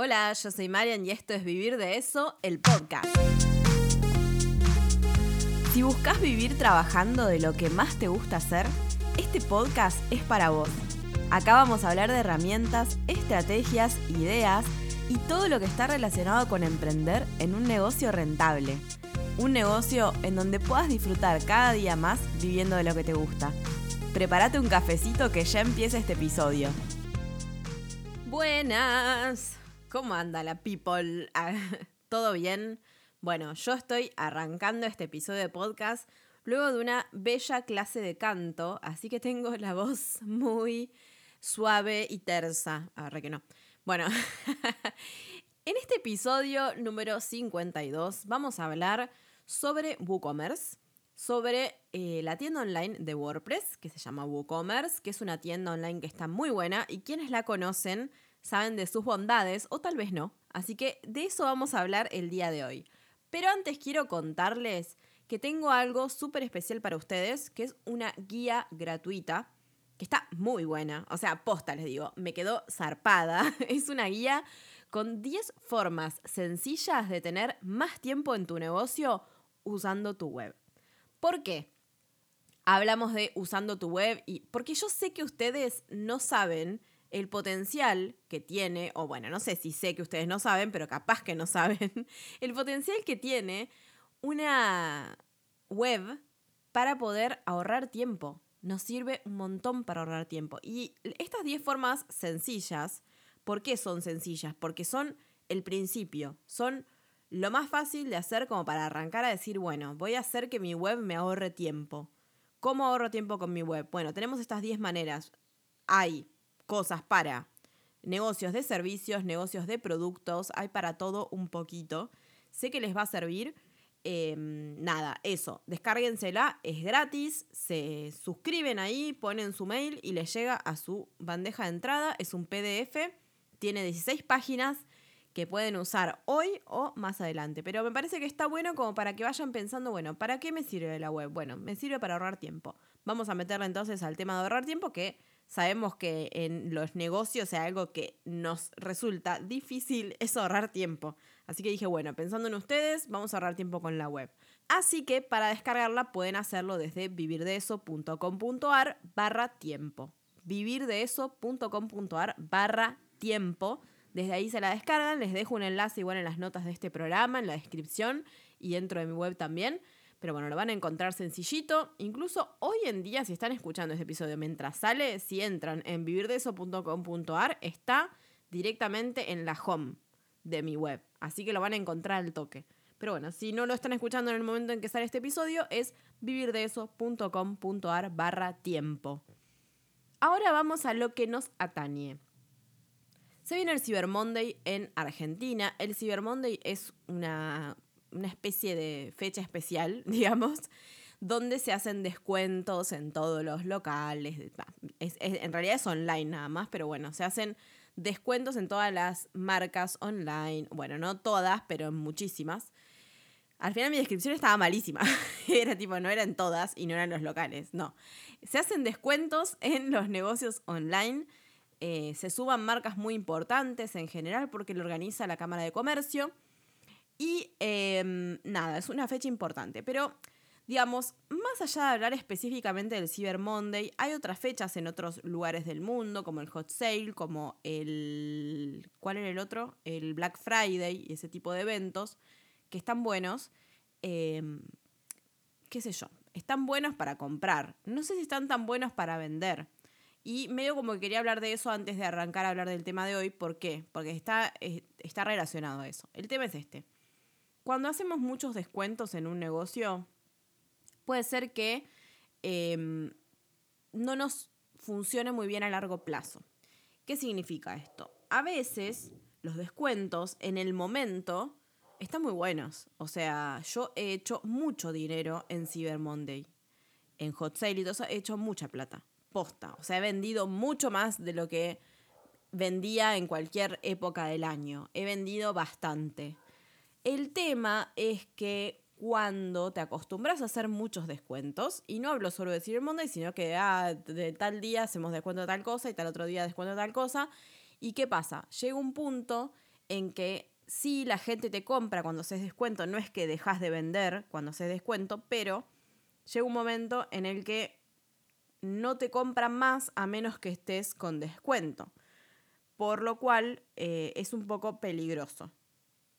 Hola, yo soy Marian y esto es Vivir de Eso, el podcast. Si buscas vivir trabajando de lo que más te gusta hacer, este podcast es para vos. Acá vamos a hablar de herramientas, estrategias, ideas y todo lo que está relacionado con emprender en un negocio rentable. Un negocio en donde puedas disfrutar cada día más viviendo de lo que te gusta. Prepárate un cafecito que ya empieza este episodio. Buenas. ¿Cómo anda la people? Ah, ¿Todo bien? Bueno, yo estoy arrancando este episodio de podcast luego de una bella clase de canto, así que tengo la voz muy suave y tersa. Ahora que no. Bueno, en este episodio número 52 vamos a hablar sobre WooCommerce, sobre eh, la tienda online de WordPress, que se llama WooCommerce, que es una tienda online que está muy buena y quienes la conocen saben de sus bondades o tal vez no. Así que de eso vamos a hablar el día de hoy. Pero antes quiero contarles que tengo algo súper especial para ustedes, que es una guía gratuita, que está muy buena. O sea, posta les digo, me quedó zarpada. Es una guía con 10 formas sencillas de tener más tiempo en tu negocio usando tu web. ¿Por qué? Hablamos de usando tu web y porque yo sé que ustedes no saben el potencial que tiene, o bueno, no sé si sé que ustedes no saben, pero capaz que no saben, el potencial que tiene una web para poder ahorrar tiempo. Nos sirve un montón para ahorrar tiempo. Y estas 10 formas sencillas, ¿por qué son sencillas? Porque son el principio, son lo más fácil de hacer como para arrancar a decir, bueno, voy a hacer que mi web me ahorre tiempo. ¿Cómo ahorro tiempo con mi web? Bueno, tenemos estas 10 maneras. Hay cosas para negocios de servicios, negocios de productos, hay para todo un poquito. Sé que les va a servir. Em, nada, eso, descárguensela, es gratis, se suscriben ahí, ponen su mail y les llega a su bandeja de entrada, es un PDF, tiene 16 páginas que pueden usar hoy o más adelante, pero me parece que está bueno como para que vayan pensando, bueno, ¿para qué me sirve la web? Bueno, me sirve para ahorrar tiempo. Vamos a meterle entonces al tema de ahorrar tiempo que sabemos que en los negocios es algo que nos resulta difícil es ahorrar tiempo. Así que dije, bueno, pensando en ustedes, vamos a ahorrar tiempo con la web. Así que para descargarla pueden hacerlo desde vivirdeeso.com.ar barra tiempo. vivirdeeso.com.ar barra tiempo. Desde ahí se la descargan, les dejo un enlace igual en las notas de este programa, en la descripción y dentro de mi web también. Pero bueno, lo van a encontrar sencillito. Incluso hoy en día, si están escuchando este episodio mientras sale, si entran en vivirdeso.com.ar, está directamente en la home de mi web. Así que lo van a encontrar al toque. Pero bueno, si no lo están escuchando en el momento en que sale este episodio, es vivirdeeso.com.ar barra tiempo. Ahora vamos a lo que nos atañe. Se viene el Cyber Monday en Argentina. El Cyber Monday es una una especie de fecha especial, digamos, donde se hacen descuentos en todos los locales. en realidad es online nada más, pero bueno, se hacen descuentos en todas las marcas online. Bueno, no todas, pero en muchísimas. Al final mi descripción estaba malísima. Era tipo, no eran todas y no eran los locales. No. Se hacen descuentos en los negocios online. Eh, se suban marcas muy importantes en general porque lo organiza la Cámara de Comercio. Y em, nada, es una fecha importante. Pero, digamos, más allá de hablar específicamente del Cyber Monday, hay otras fechas en otros lugares del mundo, como el Hot Sale, como el... ¿Cuál era el otro? El Black Friday y ese tipo de eventos, que están buenos. Em, ¿Qué sé yo? Están buenos para comprar. No sé si están tan buenos para vender. Y medio como que quería hablar de eso antes de arrancar a hablar del tema de hoy. ¿Por qué? Porque está, está relacionado a eso. El tema es este. Cuando hacemos muchos descuentos en un negocio, puede ser que em, no nos funcione muy bien a largo plazo. ¿Qué significa esto? A veces los descuentos en el momento están muy buenos. O sea, yo he hecho mucho dinero en Cyber Monday. En Hot Sale y todo eso he hecho mucha plata. Posta. O sea, he vendido mucho más de lo que vendía en cualquier época del año. He vendido bastante. El tema es que cuando te acostumbras a hacer muchos descuentos, y no hablo solo de Cyber Monday, sino que ah, de tal día hacemos descuento de tal cosa y tal otro día descuento de tal cosa, ¿y qué pasa? Llega un punto en que sí la gente te compra cuando haces descuento, no es que dejas de vender cuando haces descuento, pero llega un momento en el que no te compran más a menos que estés con descuento. Por lo cual eh, es un poco peligroso.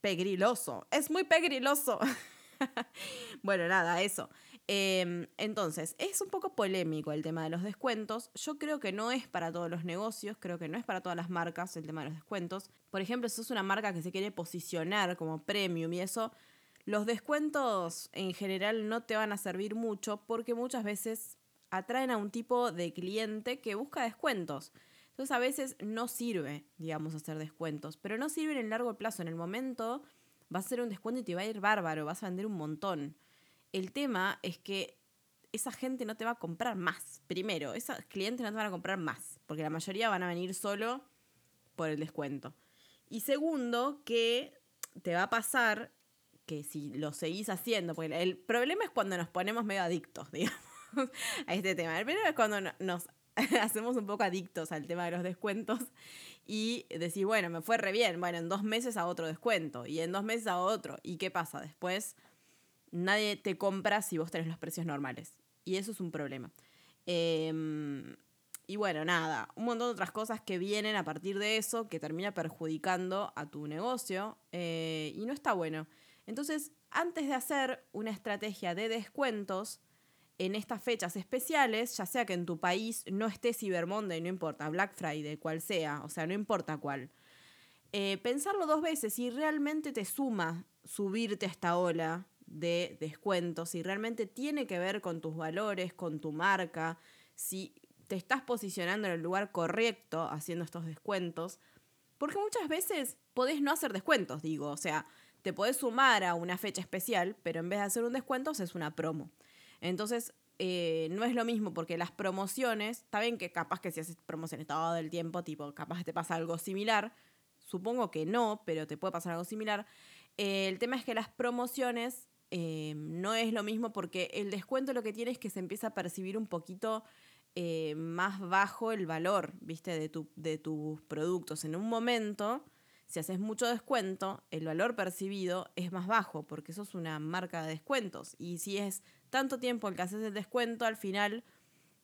Pegriloso. Es muy pegriloso. bueno, nada, eso. Em, entonces, es un poco polémico el tema de los descuentos. Yo creo que no es para todos los negocios, creo que no es para todas las marcas el tema de los descuentos. Por ejemplo, si sos una marca que se quiere posicionar como premium y eso, los descuentos en general no te van a servir mucho porque muchas veces atraen a un tipo de cliente que busca descuentos. Entonces a veces no sirve, digamos, hacer descuentos, pero no sirve en el largo plazo. En el momento va a ser un descuento y te va a ir bárbaro, vas a vender un montón. El tema es que esa gente no te va a comprar más. Primero, esos clientes no te van a comprar más, porque la mayoría van a venir solo por el descuento. Y segundo, que te va a pasar que si lo seguís haciendo, porque el problema es cuando nos ponemos medio adictos, digamos, a este tema. El problema es cuando nos hacemos un poco adictos al tema de los descuentos y decís, bueno, me fue re bien, bueno, en dos meses a otro descuento y en dos meses a otro. ¿Y qué pasa? Después nadie te compra si vos tenés los precios normales. Y eso es un problema. Em, y bueno, nada, un montón de otras cosas que vienen a partir de eso que termina perjudicando a tu negocio eh, y no está bueno. Entonces, antes de hacer una estrategia de descuentos en estas fechas especiales, ya sea que en tu país no esté Cyber Monday, no importa, Black Friday, cual sea, o sea, no importa cuál, eh, pensarlo dos veces si realmente te suma subirte a esta ola de descuentos, si realmente tiene que ver con tus valores, con tu marca, si te estás posicionando en el lugar correcto haciendo estos descuentos, porque muchas veces podés no hacer descuentos, digo, o sea, te podés sumar a una fecha especial, pero en vez de hacer un descuento, es una promo. Entonces, eh, no es lo mismo porque las promociones, está bien que capaz que si haces promociones todo el tiempo, tipo, capaz te pasa algo similar, supongo que no, pero te puede pasar algo similar. Eh, el tema es que las promociones eh, no es lo mismo porque el descuento lo que tiene es que se empieza a percibir un poquito más bajo el valor, viste, de, tu, de tus productos. En un momento, si haces mucho descuento, el valor percibido es más bajo porque eso es una marca de descuentos. Y si es tanto tiempo el que haces el descuento, al final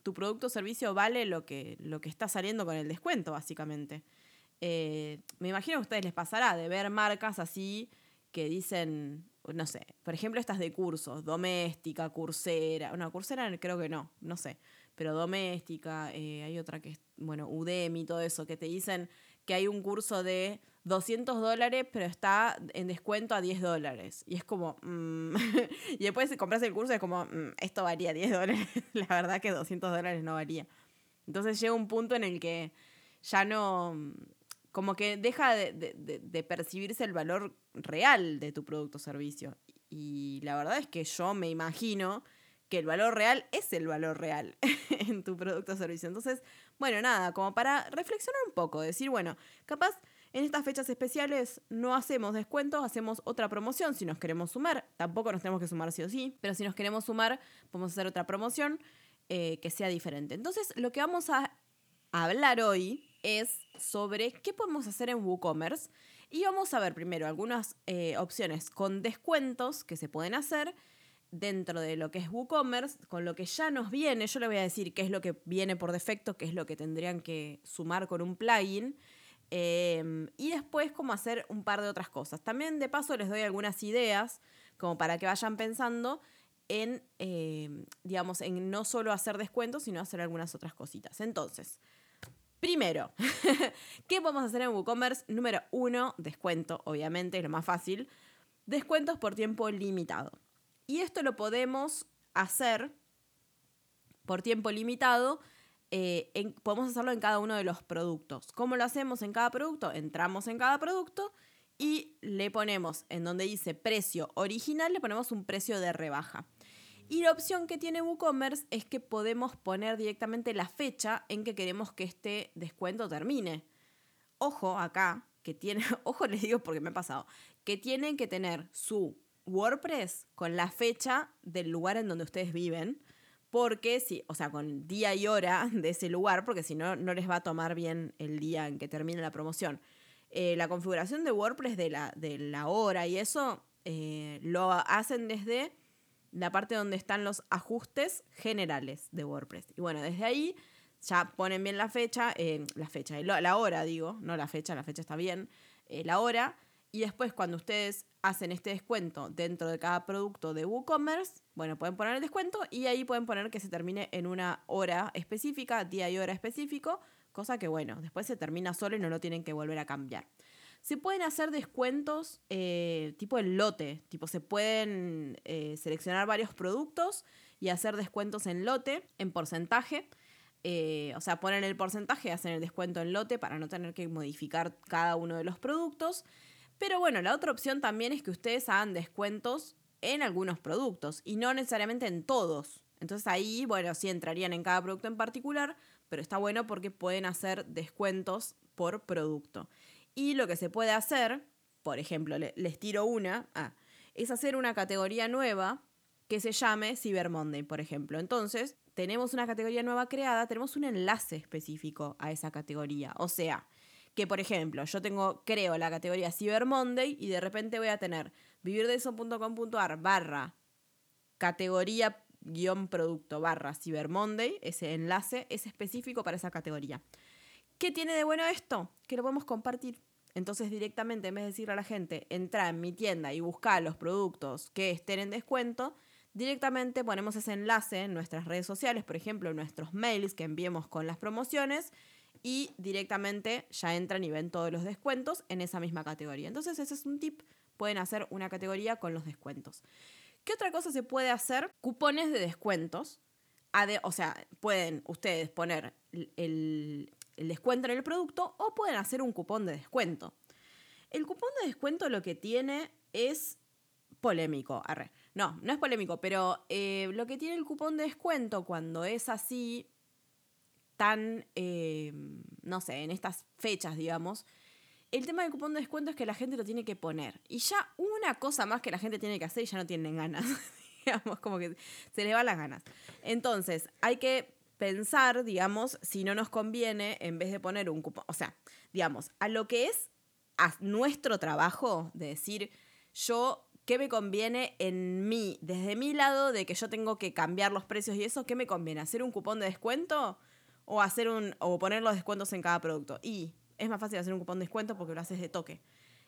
tu producto o servicio vale lo que, lo que está saliendo con el descuento, básicamente. Eh, me imagino que a ustedes les pasará de ver marcas así que dicen, no sé, por ejemplo, estas de cursos, doméstica, cursera, no, cursera creo que no, no sé, pero doméstica, eh, hay otra que es, bueno, Udemy, todo eso, que te dicen que hay un curso de 200 dólares, pero está en descuento a 10 dólares. Y es como, mm, y después si compras el curso es como, mm, esto valía 10 dólares, la verdad que 200 dólares no valía. Entonces llega un punto en el que ya no, como que deja de, percibirse el valor real de tu producto o servicio. Y la verdad es que yo me imagino que el valor real es el valor real en tu producto o servicio. Entonces, bueno, nada, como para reflexionar un poco, decir, bueno, capaz en estas fechas especiales no hacemos descuentos, hacemos otra promoción si nos queremos sumar. Tampoco nos tenemos que sumar sí o sí, pero si nos queremos sumar, podemos hacer otra promoción eh, que sea diferente. Entonces, lo que vamos a hablar hoy es sobre qué podemos hacer en WooCommerce. Y vamos a ver primero algunas eh, opciones con descuentos que se pueden hacer dentro de lo que es WooCommerce, con lo que ya nos viene. Yo le voy a decir qué es lo que viene por defecto, qué es lo que tendrían que sumar con un plugin. Em, y después cómo hacer un par de otras cosas. También de paso les doy algunas ideas como para que vayan pensando en, em, digamos, en no solo hacer descuentos, sino hacer algunas otras cositas. Entonces, Primero, ¿qué podemos hacer en WooCommerce? Número uno, descuento, obviamente, es lo más fácil. Descuentos por tiempo limitado. Y esto lo podemos hacer por tiempo limitado. Eh, podemos hacerlo en cada uno de los productos. ¿Cómo lo hacemos en cada producto? Entramos en cada producto y le ponemos, en donde dice precio original, le ponemos un precio de rebaja. Y la opción que tiene WooCommerce es que podemos poner directamente la fecha en que queremos que este descuento termine. Ojo acá, que tiene, ojo les digo porque me ha pasado, que tienen que tener su WordPress con la fecha del lugar en donde ustedes viven, porque si, o sea, con día y hora de ese lugar, porque si no, no les va a tomar bien el día en que termine la promoción. eh, la configuración de WordPress de la, de la hora y eso eh, lo hacen desde la parte donde están los ajustes generales de WordPress. Y bueno, desde ahí ya ponen bien la fecha, eh, la fecha, la hora digo, no la fecha, la fecha está bien, la hora. Y después cuando ustedes hacen este descuento dentro de cada producto de WooCommerce, bueno, pueden poner el descuento y ahí pueden poner que se termine en una hora específica, día y hora específico, cosa que bueno, después se termina solo y no lo tienen que volver a cambiar. Se pueden hacer descuentos eh, tipo el lote, tipo se pueden eh, seleccionar varios productos y hacer descuentos en lote, en porcentaje. Eh, o sea, ponen el porcentaje, hacen el descuento en lote para no tener que modificar cada uno de los productos. Pero bueno, la otra opción también es que ustedes hagan descuentos en algunos productos y no necesariamente en todos. Entonces ahí, bueno, sí entrarían en cada producto en particular, pero está bueno porque pueden hacer descuentos por producto. Y lo que se puede hacer, por ejemplo, les tiro una, ah, es hacer una categoría nueva que se llame Cyber Monday, por ejemplo. Entonces, tenemos una categoría nueva creada, tenemos un enlace específico a esa categoría. O sea, que por ejemplo, yo tengo, creo la categoría Cyber Monday y de repente voy a tener vivirdeso.com.ar barra categoría guion producto barra Cyber Monday, ese enlace es específico para esa categoría. ¿Qué tiene de bueno esto? Que lo podemos compartir. Entonces directamente, en vez de decirle a la gente, entra en mi tienda y busca los productos que estén en descuento, directamente ponemos ese enlace en nuestras redes sociales, por ejemplo, en nuestros mails que enviemos con las promociones y directamente ya entran y ven todos los descuentos en esa misma categoría. Entonces ese es un tip, pueden hacer una categoría con los descuentos. ¿Qué otra cosa se puede hacer? Cupones de descuentos. o sea, pueden ustedes poner el, descuento en el producto o pueden hacer un cupón de descuento. El cupón de descuento lo que tiene es polémico. No, no es polémico, pero eh, lo que tiene el cupón de descuento cuando es así, tan, eh, no sé, en estas fechas, digamos, el tema del cupón de descuento es que la gente lo tiene que poner. Y ya una cosa más que la gente tiene que hacer y ya no tienen ganas. digamos, como que se les van las ganas. Entonces, hay que pensar, digamos, si no nos conviene, en vez de poner un cupón, o sea, digamos, a lo que es a nuestro trabajo, de decir, yo, ¿qué me conviene en mí, desde mi lado, de que yo tengo que cambiar los precios y eso, ¿qué me conviene? ¿Hacer un cupón de descuento? O hacer un, o poner los descuentos en cada producto. Y es más fácil hacer un cupón de descuento porque lo haces de toque.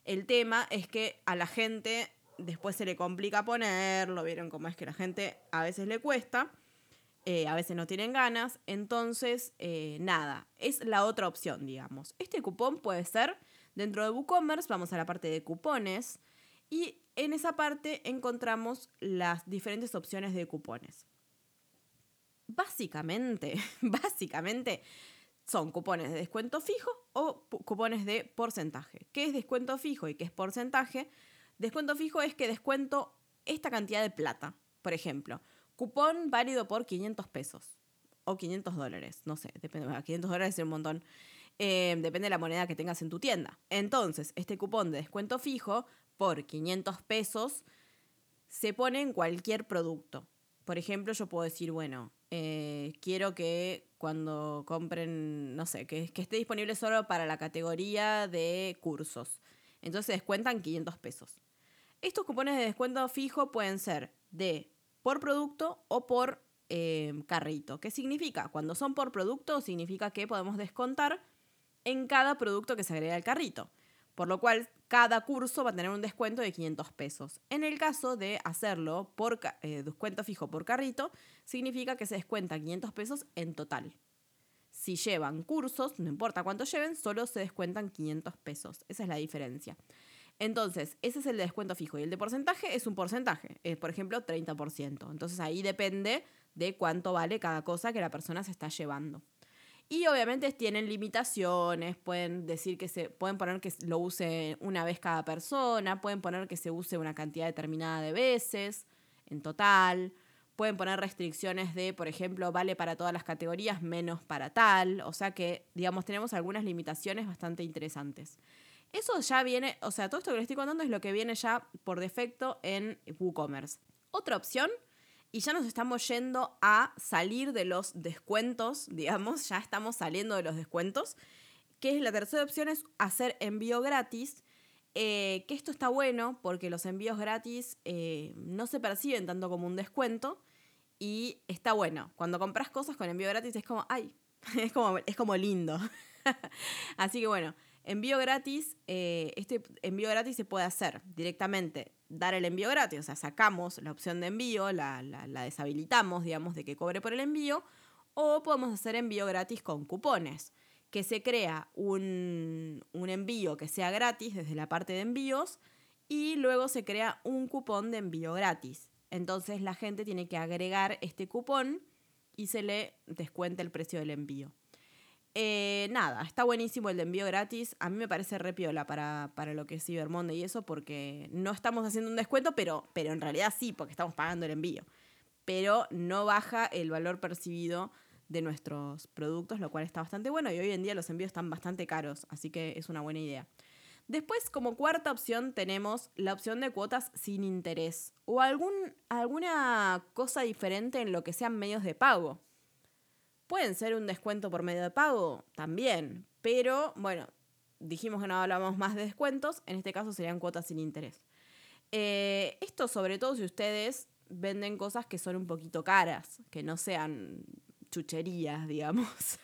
El tema es que a la gente después se le complica ponerlo, vieron cómo es que la gente a veces le cuesta, eh, a veces no tienen ganas, entonces eh, nada, es la otra opción, digamos. Este cupón puede ser dentro de WooCommerce, vamos a la parte de cupones y en esa parte encontramos las diferentes opciones de cupones. Básicamente, básicamente son cupones de descuento fijo o cupones de porcentaje. ¿Qué es descuento fijo y qué es porcentaje? Descuento fijo es que descuento esta cantidad de plata. Por ejemplo, cupón válido por 500 pesos o 500 dólares. No sé, depende. 500 dólares es un montón. Eh, depende de la moneda que tengas en tu tienda. Entonces, este cupón de descuento fijo por 500 pesos se pone en cualquier producto. Por ejemplo, yo puedo decir, bueno, eh, quiero que cuando compren, no sé, que, que, esté disponible solo para la categoría de cursos. Entonces descuentan 500 pesos. Estos cupones de descuento fijo pueden ser de por producto o por eh, carrito. ¿Qué significa? Cuando son por producto, significa que podemos descontar en cada producto que se agrega al carrito. Por lo cual, cada curso va a tener un descuento de 500 pesos. En el caso de hacerlo por eh, descuento fijo por carrito, significa que se descuenta 500 pesos en total. Si llevan cursos, no importa cuánto lleven, solo se descuentan 500 pesos. Esa es la diferencia. Entonces, ese es el descuento fijo. Y el de porcentaje es un porcentaje. Es, por ejemplo, 30%. Entonces ahí depende de cuánto vale cada cosa que la persona se está llevando. Y obviamente tienen limitaciones, pueden decir que se pueden poner que lo use una vez cada persona, pueden poner que se use una cantidad determinada de veces en total, pueden poner restricciones de, por ejemplo, vale para todas las categorías menos para tal, o sea que digamos tenemos algunas limitaciones bastante interesantes. Eso ya viene, o sea, todo esto que les estoy contando es lo que viene ya por defecto en WooCommerce. Otra opción y ya nos estamos yendo a salir de los descuentos, digamos, ya estamos saliendo de los descuentos. que es la tercera opción, es hacer envío gratis. Eh, que esto está bueno porque los envíos gratis eh, no se perciben tanto como un descuento y está bueno. Cuando compras cosas con envío gratis es como, ay, es como, es como lindo. Así que bueno, envío gratis, eh, este envío gratis se puede hacer directamente, dar el envío gratis, o sea, sacamos la opción de envío, la, la deshabilitamos, digamos, de que cobre por el envío, o podemos hacer envío gratis con cupones que se crea un, envío que sea gratis desde la parte de envíos y luego se crea un cupón de envío gratis. Entonces la gente tiene que agregar este cupón y se le descuenta el precio del envío. Eh, nada, está buenísimo el de envío gratis. A mí me parece repiola para, para lo que es Cyber Monday y eso, porque no estamos haciendo un descuento, pero, pero en realidad sí, porque estamos pagando el envío. Pero no baja el valor percibido de nuestros productos, lo cual está bastante bueno y hoy en día los envíos están bastante caros, así que es una buena idea. Después, como cuarta opción, tenemos la opción de cuotas sin interés o algún, alguna cosa diferente en lo que sean medios de pago. Pueden ser un descuento por medio de pago también, pero bueno, dijimos que no hablamos más de descuentos, en este caso serían cuotas sin interés. Eh, esto sobre todo si ustedes venden cosas que son un poquito caras, que no sean chucherías, digamos.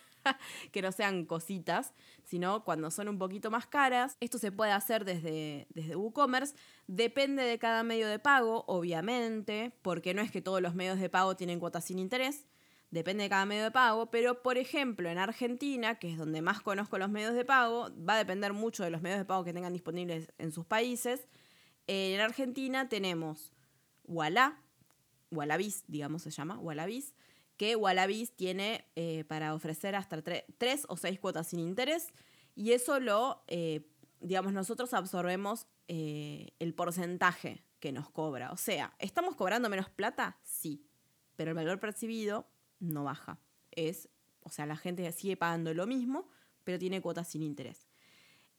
que no sean cositas, sino cuando son un poquito más caras. Esto se puede hacer desde, desde WooCommerce. Depende de cada medio de pago, obviamente, porque no es que todos los medios de pago tienen cuotas sin interés. Depende de cada medio de pago, pero por ejemplo en Argentina, que es donde más conozco los medios de pago, va a depender mucho de los medios de pago que tengan disponibles en sus países. En Argentina tenemos Walla, Wallabiz, digamos se llama, Wallabiz, que Wallabies tiene eh, para ofrecer hasta tres o seis cuotas sin interés y eso lo, eh, digamos, nosotros absorbemos eh, el porcentaje que nos cobra. O sea, ¿estamos cobrando menos plata? Sí, pero el valor percibido no baja. Es, o sea, la gente sigue pagando lo mismo, pero tiene cuotas sin interés.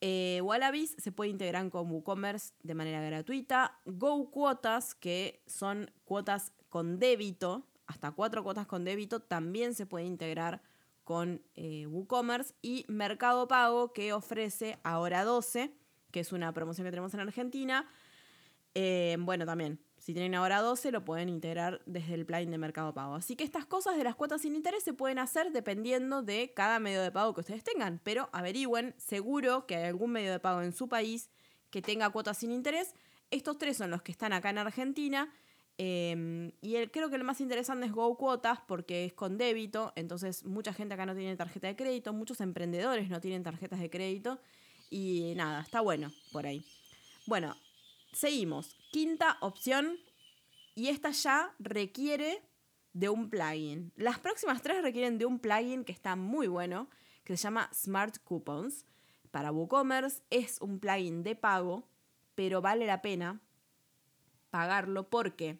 Wallabies se puede integrar con WooCommerce de manera gratuita. Go Cuotas, que son cuotas con débito, hasta cuatro cuotas con débito también se puede integrar con eh, WooCommerce y Mercado Pago que ofrece ahora 12, que es una promoción que tenemos en Argentina. Eh, bueno, también, si tienen ahora 12 lo pueden integrar desde el plan de Mercado Pago. Así que estas cosas de las cuotas sin interés se pueden hacer dependiendo de cada medio de pago que ustedes tengan, pero averigüen, seguro que hay algún medio de pago en su país que tenga cuotas sin interés. Estos tres son los que están acá en Argentina Em, y el, creo que lo más interesante es Go Cuotas porque es con débito, entonces mucha gente acá no tiene tarjeta de crédito, muchos emprendedores no tienen tarjetas de crédito y nada, está bueno por ahí. Bueno, seguimos. Quinta opción y esta ya requiere de un plugin. Las próximas tres requieren de un plugin que está muy bueno, que se llama Smart Coupons. Para WooCommerce es un plugin de pago, pero vale la pena pagarlo porque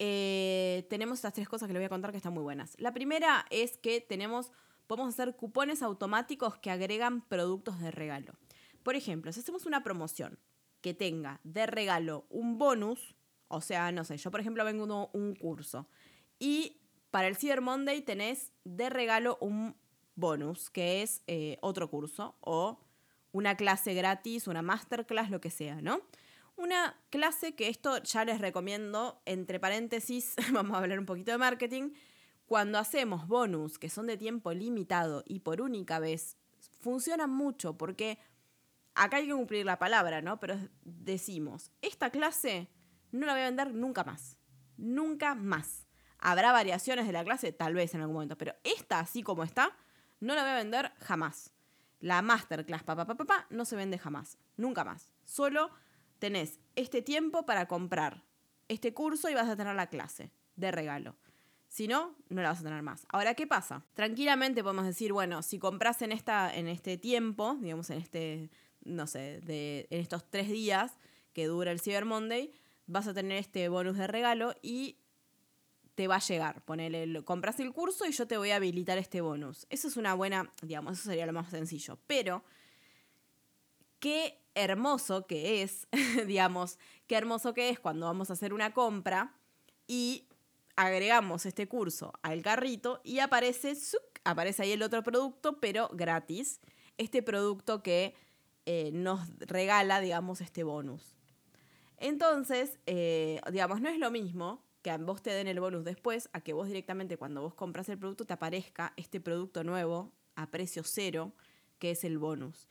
eh, tenemos estas tres cosas que les voy a contar que están muy buenas. La primera es que tenemos, podemos hacer cupones automáticos que agregan productos de regalo. Por ejemplo, si hacemos una promoción que tenga de regalo un bonus, o sea, no sé, yo por ejemplo vengo un curso y para el Cyber Monday tenés de regalo un bonus, que es eh, otro curso o una clase gratis, una masterclass, lo que sea, ¿no? Una clase que esto ya les recomiendo, entre paréntesis, vamos a hablar un poquito de marketing. Cuando hacemos bonus que son de tiempo limitado y por única vez, funcionan mucho porque acá hay que cumplir la palabra, ¿no? Pero decimos, esta clase no la voy a vender nunca más. Nunca más. Habrá variaciones de la clase, tal vez en algún momento, pero esta, así como está, no la voy a vender jamás. La masterclass, papá, papá, papá, no se vende jamás. Nunca más. Solo tenés este tiempo para comprar este curso y vas a tener la clase de regalo. Si no, no la vas a tener más. Ahora, ¿qué pasa? Tranquilamente podemos decir, bueno, si compras en, esta, en este tiempo, digamos en este, no sé, en estos tres días que dura el Cyber Monday, vas a tener este bonus de regalo y te va a llegar. Ponele, compras el curso y yo te voy a habilitar este bonus. Eso es una buena, digamos, eso sería lo más sencillo. Pero, ¿qué hermoso que es, digamos, qué hermoso que es cuando vamos a hacer una compra y agregamos este curso al carrito y aparece, aparece ahí el otro producto, pero gratis. este producto que eh, nos regala, digamos, este bonus. Entonces, eh, digamos, no es lo mismo que a vos te den el bonus después, a que vos directamente cuando vos compras el producto te aparezca este producto nuevo a precio cero, que es el bonus.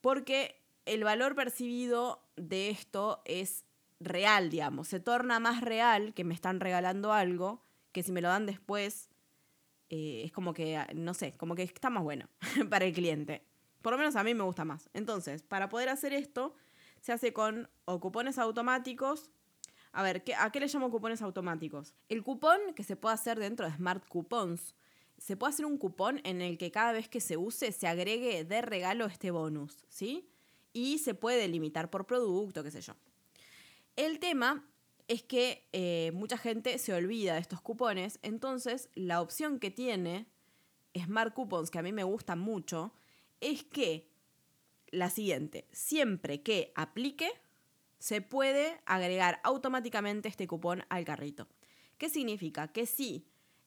Porque el valor percibido de esto es real, digamos, se torna más real que me están regalando algo, que si me lo dan después, eh, es como que, no sé, como que está más bueno para el cliente. Por lo menos a mí me gusta más. Entonces, para poder hacer esto, se hace con cupones automáticos a ver, ¿a qué le llamo cupones automáticos? El cupón que se puede hacer dentro de Smart Coupons, se puede hacer un cupón en el que cada vez que se use se agregue de regalo este bonus, ¿sí? Y se puede limitar por producto, qué sé yo. El tema es que eh, mucha gente se olvida de estos cupones, entonces la opción que tiene Smart Coupons, que a mí me gusta mucho, es que la siguiente, siempre que aplique, se puede agregar automáticamente este cupón al carrito. ¿Qué significa? Que si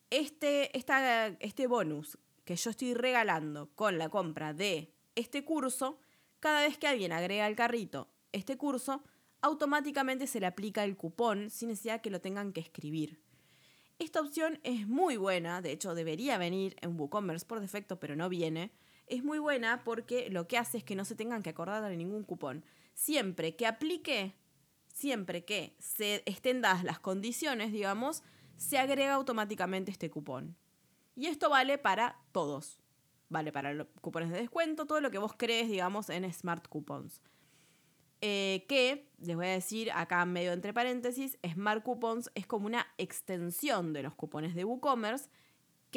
este, este bonus que yo estoy regalando con la compra de este curso, cada vez que alguien agrega al carrito este curso, automáticamente se le aplica el cupón sin necesidad que lo tengan que escribir. Esta opción es muy buena, de hecho debería venir en WooCommerce por defecto, pero no viene. Es muy buena porque lo que hace es que no se tengan que acordar de ningún cupón siempre que aplique, siempre que se estén dadas las condiciones, digamos, se agrega automáticamente este cupón. Y esto vale para todos. Vale para los cupones de descuento, todo lo que vos crees, digamos, en Smart Coupons. Eh, que, les voy a decir acá medio entre paréntesis, Smart Coupons es como una extensión de los cupones de WooCommerce,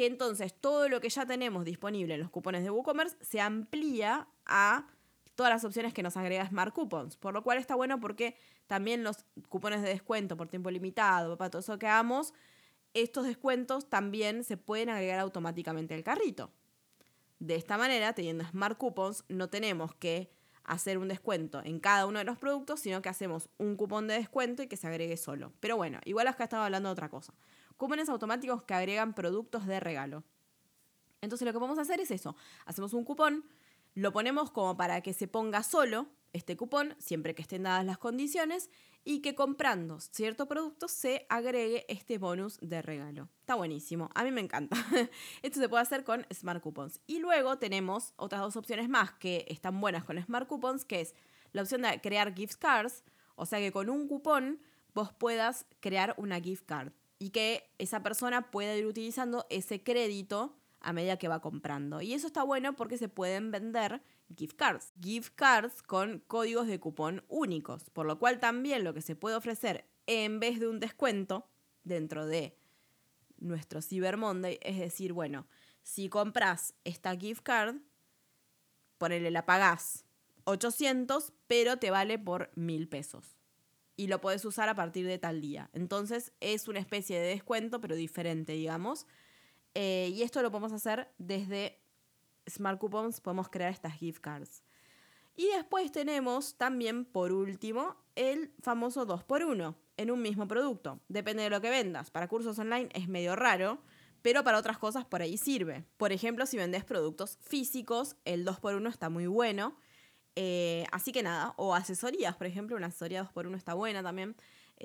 que entonces todo lo que ya tenemos disponible en los cupones de WooCommerce se amplía a todas las opciones que nos agrega Smart Coupons. Por lo cual está bueno porque también los cupones de descuento por tiempo limitado, para todo eso que hagamos, estos descuentos también se pueden agregar automáticamente al carrito. De esta manera, teniendo Smart Coupons, no tenemos que hacer un descuento en cada uno de los productos, sino que hacemos un cupón de descuento y que se agregue solo. Pero bueno, igual acá estaba hablando de otra cosa. Cupones automáticos que agregan productos de regalo. Entonces lo que vamos a hacer es eso. Hacemos un cupón lo ponemos como para que se ponga solo este cupón, siempre que estén dadas las condiciones, y que comprando cierto producto se agregue este bonus de regalo. Está buenísimo, a mí me encanta. Esto se puede hacer con Smart Coupons. Y luego tenemos otras dos opciones más que están buenas con Smart Coupons, que es la opción de crear gift cards, o sea que con un cupón vos puedas crear una gift card y que esa persona pueda ir utilizando ese crédito a medida que va comprando. Y eso está bueno porque se pueden vender gift cards. Gift cards con códigos de cupón únicos. Por lo cual también lo que se puede ofrecer en vez de un descuento dentro de nuestro Cyber Monday es decir, bueno, si compras esta gift card, ponele la pagás 800, pero te vale por 1000 pesos. Y lo puedes usar a partir de tal día. Entonces es una especie de descuento, pero diferente, digamos eh, y esto lo podemos hacer desde Smart Coupons, podemos crear estas gift cards. Y después tenemos también, por último, el famoso 2x1 en un mismo producto. Depende de lo que vendas. Para cursos online es medio raro, pero para otras cosas por ahí sirve. Por ejemplo, si vendes productos físicos, el 2x1 está muy bueno. Eh, así que nada, o asesorías, por ejemplo, una asesoría 2x1 está buena también.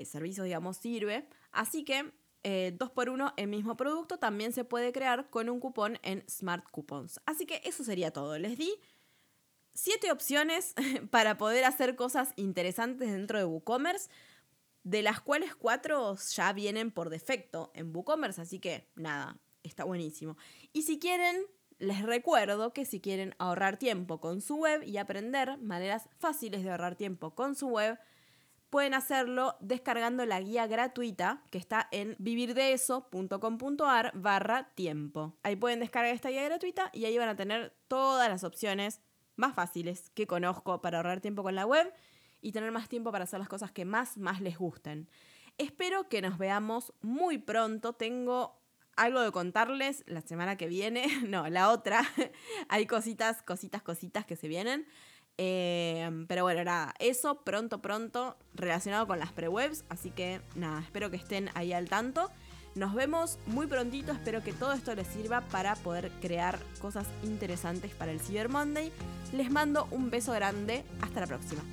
Servicios, digamos, sirve. Así que eh, 2x1 el mismo producto también se puede crear con un cupón en Smart Coupons. Así que eso sería todo. Les di siete opciones para poder hacer cosas interesantes dentro de WooCommerce, de las cuales cuatro ya vienen por defecto en WooCommerce, así que nada, está buenísimo. Y si quieren, les recuerdo que si quieren ahorrar tiempo con su web y aprender maneras fáciles de ahorrar tiempo con su web, pueden hacerlo descargando la guía gratuita que está en vivirdeeso.com.ar barra tiempo. Ahí pueden descargar esta guía gratuita y ahí van a tener todas las opciones más fáciles que conozco para ahorrar tiempo con la web y tener más tiempo para hacer las cosas que más, más les gusten. Espero que nos veamos muy pronto. Tengo algo de contarles la semana que viene, no, la otra. Hay cositas, cositas, cositas que se vienen. Em, pero bueno, nada, eso pronto, pronto relacionado con las prewebs. Así que nada, espero que estén ahí al tanto. Nos vemos muy prontito, espero que todo esto les sirva para poder crear cosas interesantes para el Cyber Monday. Les mando un beso grande, hasta la próxima.